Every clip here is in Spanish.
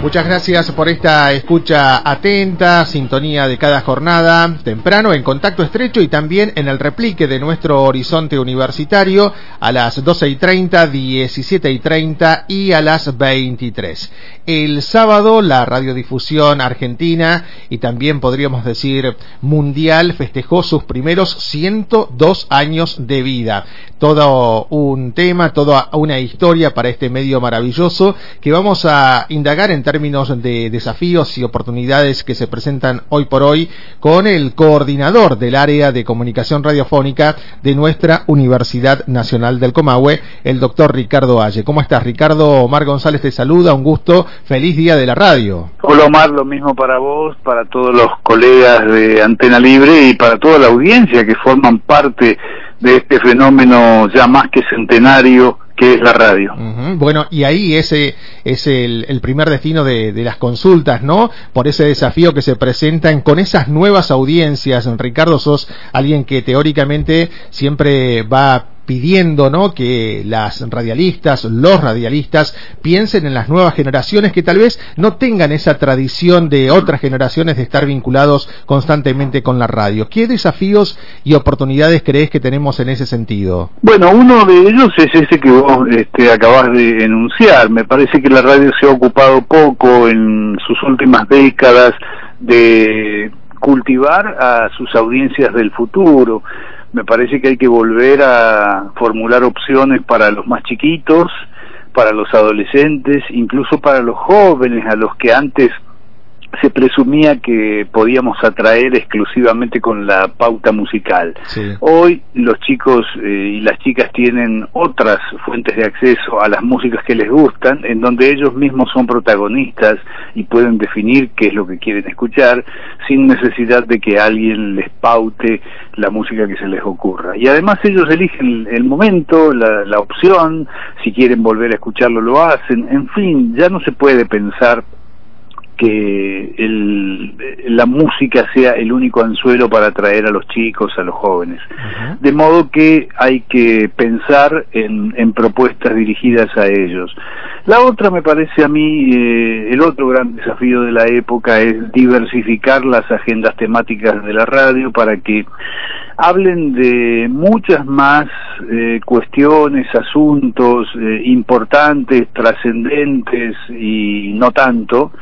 Muchas gracias por esta escucha atenta, sintonía de cada jornada, temprano, en contacto estrecho y también en el replique de nuestro horizonte universitario a las 12 y 30, 17 y 30 y a las 23. El sábado la radiodifusión argentina y también podríamos decir mundial festejó sus primeros 102 años de vida. Todo un tema, toda una historia para este medio maravilloso que vamos a indagar en términos de desafíos y oportunidades que se presentan hoy por hoy con el coordinador del área de comunicación radiofónica de nuestra Universidad Nacional del Comahue, el doctor Ricardo Aye. ¿Cómo estás, Ricardo? Omar González te saluda, un gusto, feliz día de la radio. Hola Omar, lo mismo para vos, para todos los colegas de Antena Libre y para toda la audiencia que forman parte de este fenómeno ya más que centenario que es la radio. Bueno, y ahí ese es el, primer destino de, de, las consultas, ¿no? Por ese desafío que se presentan con esas nuevas audiencias. Ricardo, sos alguien que teóricamente siempre va pidiendo ¿no? que las radialistas, los radialistas, piensen en las nuevas generaciones que tal vez no tengan esa tradición de otras generaciones de estar vinculados constantemente con la radio. ¿Qué desafíos y oportunidades crees que tenemos en ese sentido? Bueno, uno de ellos es ese que vos este, acabas de enunciar. Me parece que la radio se ha ocupado poco en sus últimas décadas de cultivar a sus audiencias del futuro me parece que hay que volver a formular opciones para los más chiquitos, para los adolescentes, incluso para los jóvenes, a los que antes se presumía que podíamos atraer exclusivamente con la pauta musical. Sí. Hoy los chicos eh, y las chicas tienen otras fuentes de acceso a las músicas que les gustan, en donde ellos mismos son protagonistas y pueden definir qué es lo que quieren escuchar sin necesidad de que alguien les paute la música que se les ocurra. Y además ellos eligen el momento, la, la opción, si quieren volver a escucharlo lo hacen, en fin, ya no se puede pensar que el, la música sea el único anzuelo para atraer a los chicos, a los jóvenes. Uh -huh. De modo que hay que pensar en, en, propuestas dirigidas a ellos. La otra me parece a mí, eh, el otro gran desafío de la época es diversificar las agendas temáticas de la radio para que hablen de muchas más eh, cuestiones, asuntos eh, importantes, trascendentes y no tanto,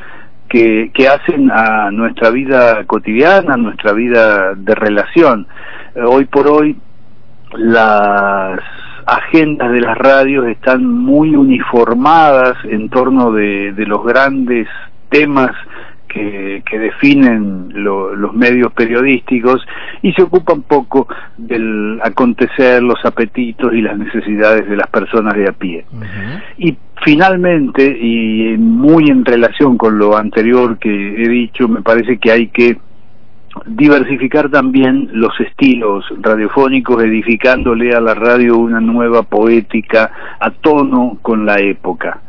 que, que, hacen a nuestra vida cotidiana, a nuestra vida de relación. Eh, hoy por hoy las agendas de las radios están muy uniformadas en torno de, de los grandes temas que, que definen lo, los medios periodísticos y se ocupan poco del acontecer, los apetitos y las necesidades de las personas de a pie. Uh -huh. Y finalmente, y muy en relación con lo anterior que he dicho, me parece que hay que diversificar también los estilos radiofónicos, edificándole a la radio una nueva poética a tono con la época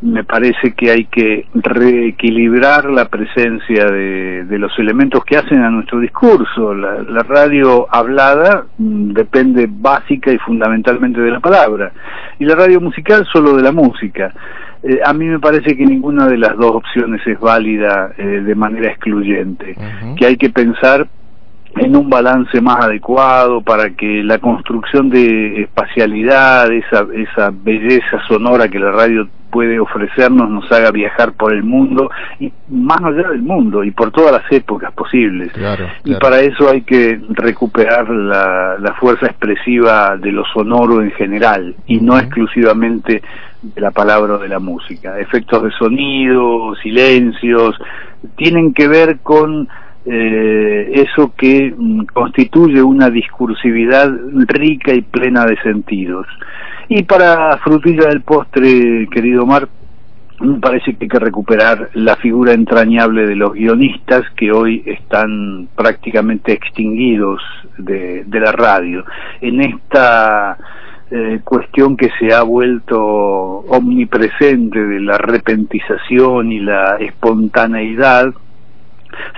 me parece que hay que reequilibrar la presencia de, de, los elementos que hacen a nuestro discurso. La, la, radio hablada depende básica y fundamentalmente de la palabra, y la radio musical solo de la música. Eh, a mí me parece que ninguna de las dos opciones es válida eh, de manera excluyente, uh -huh. que hay que pensar en un balance más adecuado para que la construcción de espacialidad, esa, esa belleza sonora que la radio puede ofrecernos nos haga viajar por el mundo y más allá del mundo y por todas las épocas posibles claro, claro. y para eso hay que recuperar la, la, fuerza expresiva de lo sonoro en general y uh -huh. no exclusivamente de la palabra o de la música efectos de sonido silencios tienen que ver con eh, eso que mm, constituye una discursividad rica y plena de sentidos. Y para frutilla del postre, querido Omar, me parece que hay que recuperar la figura entrañable de los guionistas que hoy están prácticamente extinguidos de, de la radio. En esta eh, cuestión que se ha vuelto omnipresente de la repentización y la espontaneidad,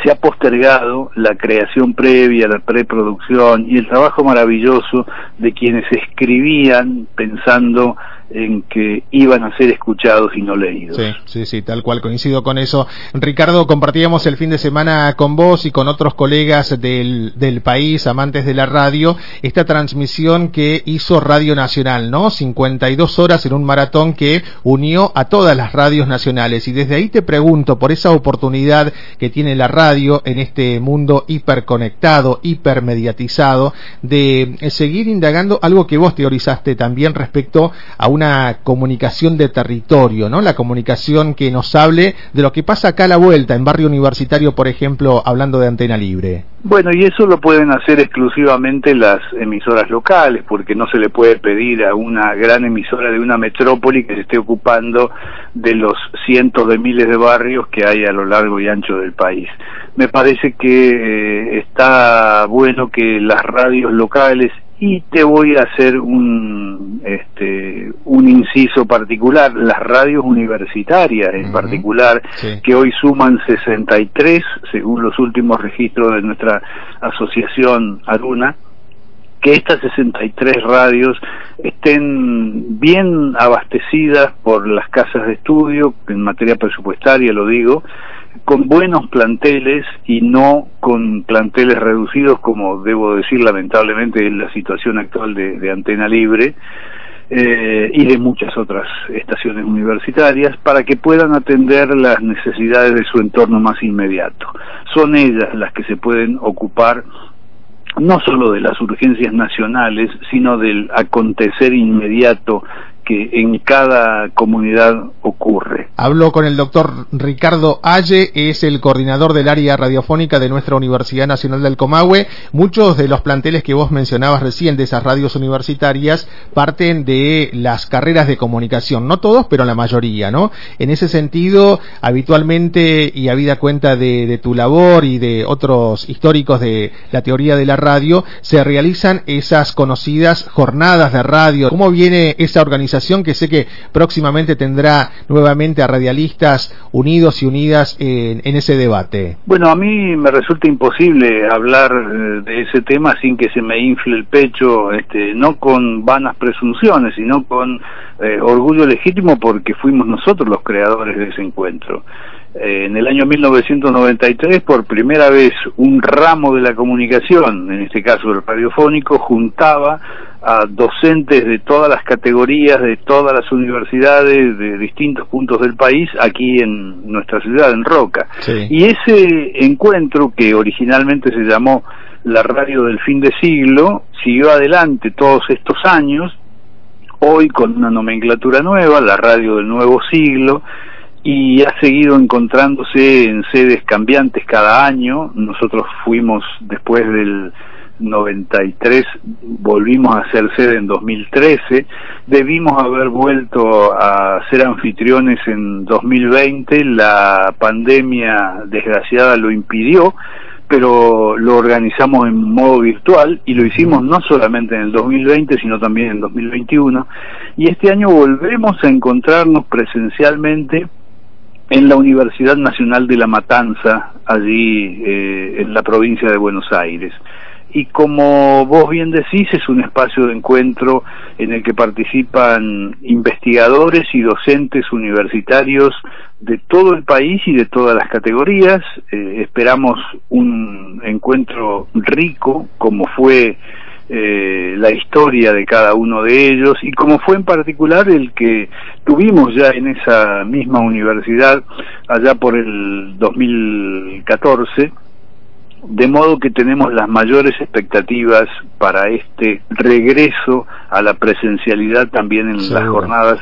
se ha postergado la creación previa, la preproducción y el trabajo maravilloso de quienes escribían pensando en que iban a ser escuchados y no leídos. Sí, sí, sí, tal cual, coincido con eso. Ricardo, compartíamos el fin de semana con vos y con otros colegas del, del país, amantes de la radio, esta transmisión que hizo Radio Nacional, ¿no? 52 horas en un maratón que unió a todas las radios nacionales. Y desde ahí te pregunto por esa oportunidad que tiene la radio en este mundo hiperconectado, hipermediatizado, de seguir indagando algo que vos teorizaste también respecto a un una comunicación de territorio, ¿no? La comunicación que nos hable de lo que pasa acá a la vuelta, en barrio universitario, por ejemplo, hablando de antena libre. Bueno, y eso lo pueden hacer exclusivamente las emisoras locales, porque no se le puede pedir a una gran emisora de una metrópoli que se esté ocupando de los cientos de miles de barrios que hay a lo largo y ancho del país. Me parece que eh, está bueno que las radios locales y te voy a hacer un este un inciso particular las radios universitarias en particular que hoy suman 63 según los últimos registros de nuestra asociación Aruna que estas 63 radios estén bien abastecidas por las casas de estudio en materia presupuestaria lo digo con buenos planteles y no con planteles reducidos, como debo decir lamentablemente en la situación actual de, Antena Libre eh, y de muchas otras estaciones universitarias, para que puedan atender las necesidades de su entorno más inmediato. Son ellas las que se pueden ocupar no solo de las urgencias nacionales, sino del acontecer inmediato que en cada comunidad ocurre. Hablo con el doctor Ricardo Aye, es el coordinador del área radiofónica de nuestra Universidad Nacional del Comahue. Muchos de los planteles que vos mencionabas recién de esas radios universitarias parten de las carreras de comunicación, no todos, pero la mayoría, ¿no? En ese sentido, habitualmente y habida cuenta de tu labor y de otros históricos de la teoría de la radio, se realizan esas conocidas jornadas de radio. ¿Cómo viene esa organización? Que sé que próximamente tendrá nuevamente a radialistas unidos y unidas en, ese debate. Bueno, a mí me resulta imposible hablar eh, de ese tema sin que se me infle el pecho, este, no con vanas presunciones, sino con eh, orgullo legítimo porque fuimos nosotros los creadores de ese encuentro. Eh, en el año 1993, por primera vez, un ramo de la comunicación, en este caso el radiofónico, juntaba a docentes de todas las categorías, de todas las universidades, de distintos puntos del país, aquí en nuestra ciudad, en Roca. Y ese encuentro, que originalmente se llamó la radio del fin de siglo, siguió adelante todos estos años, hoy con una nomenclatura nueva, la radio del nuevo siglo, y ha seguido encontrándose en sedes cambiantes cada año. Nosotros fuimos después del 93, volvimos a ser sede en 2013, debimos haber vuelto a ser anfitriones en 2020, la pandemia desgraciada lo impidió, pero lo organizamos en modo virtual y lo hicimos no solamente en el 2020, sino también en 2021, y este año volvemos a encontrarnos presencialmente en la Universidad Nacional de La Matanza, allí eh, en la provincia de Buenos Aires. Y como vos bien decís, es un espacio de encuentro en el que participan investigadores y docentes universitarios de todo el país y de todas las categorías. Eh, esperamos un encuentro rico, como fue eh, la historia de cada uno de ellos y como fue en particular el que tuvimos ya en esa misma universidad allá por el 2014 de modo que tenemos las mayores expectativas para este regreso a la presencialidad también en las jornadas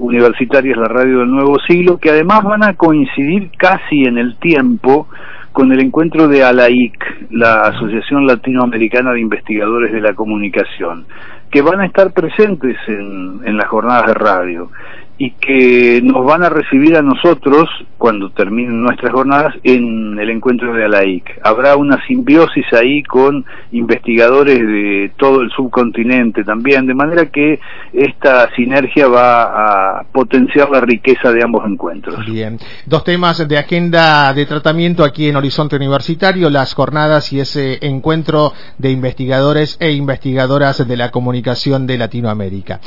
universitarias la radio del nuevo siglo que además van a coincidir casi en el tiempo con el encuentro de ALAIC, la Asociación Latinoamericana de Investigadores de la Comunicación, que van a estar presentes en, en las jornadas de radio. Y que nos van a recibir a nosotros cuando terminen nuestras jornadas en el encuentro de ALAIC. Habrá una simbiosis ahí con investigadores de todo el subcontinente también, de manera que esta sinergia va a potenciar la riqueza de ambos encuentros. Bien, dos temas de agenda de tratamiento aquí en Horizonte Universitario, las jornadas y ese encuentro de investigadores e investigadoras de la comunicación de Latinoamérica.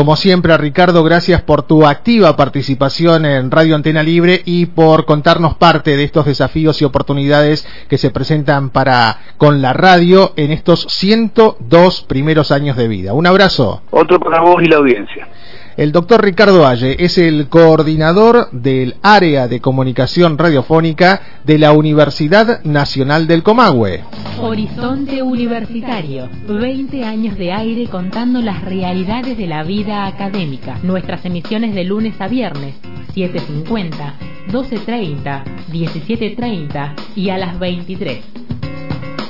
Como siempre, Ricardo, gracias por tu activa participación en Radio Antena Libre y por contarnos parte de estos desafíos y oportunidades que se presentan para con la radio en estos 102 primeros años de vida. Un abrazo. Otro para vos y la audiencia. El doctor Ricardo Valle es el coordinador del área de comunicación radiofónica de la Universidad Nacional del Comahue. Horizonte Universitario, 20 años de aire contando las realidades de la vida académica. Nuestras emisiones de lunes a viernes, 7.50, 12.30, 17.30 y a las 23.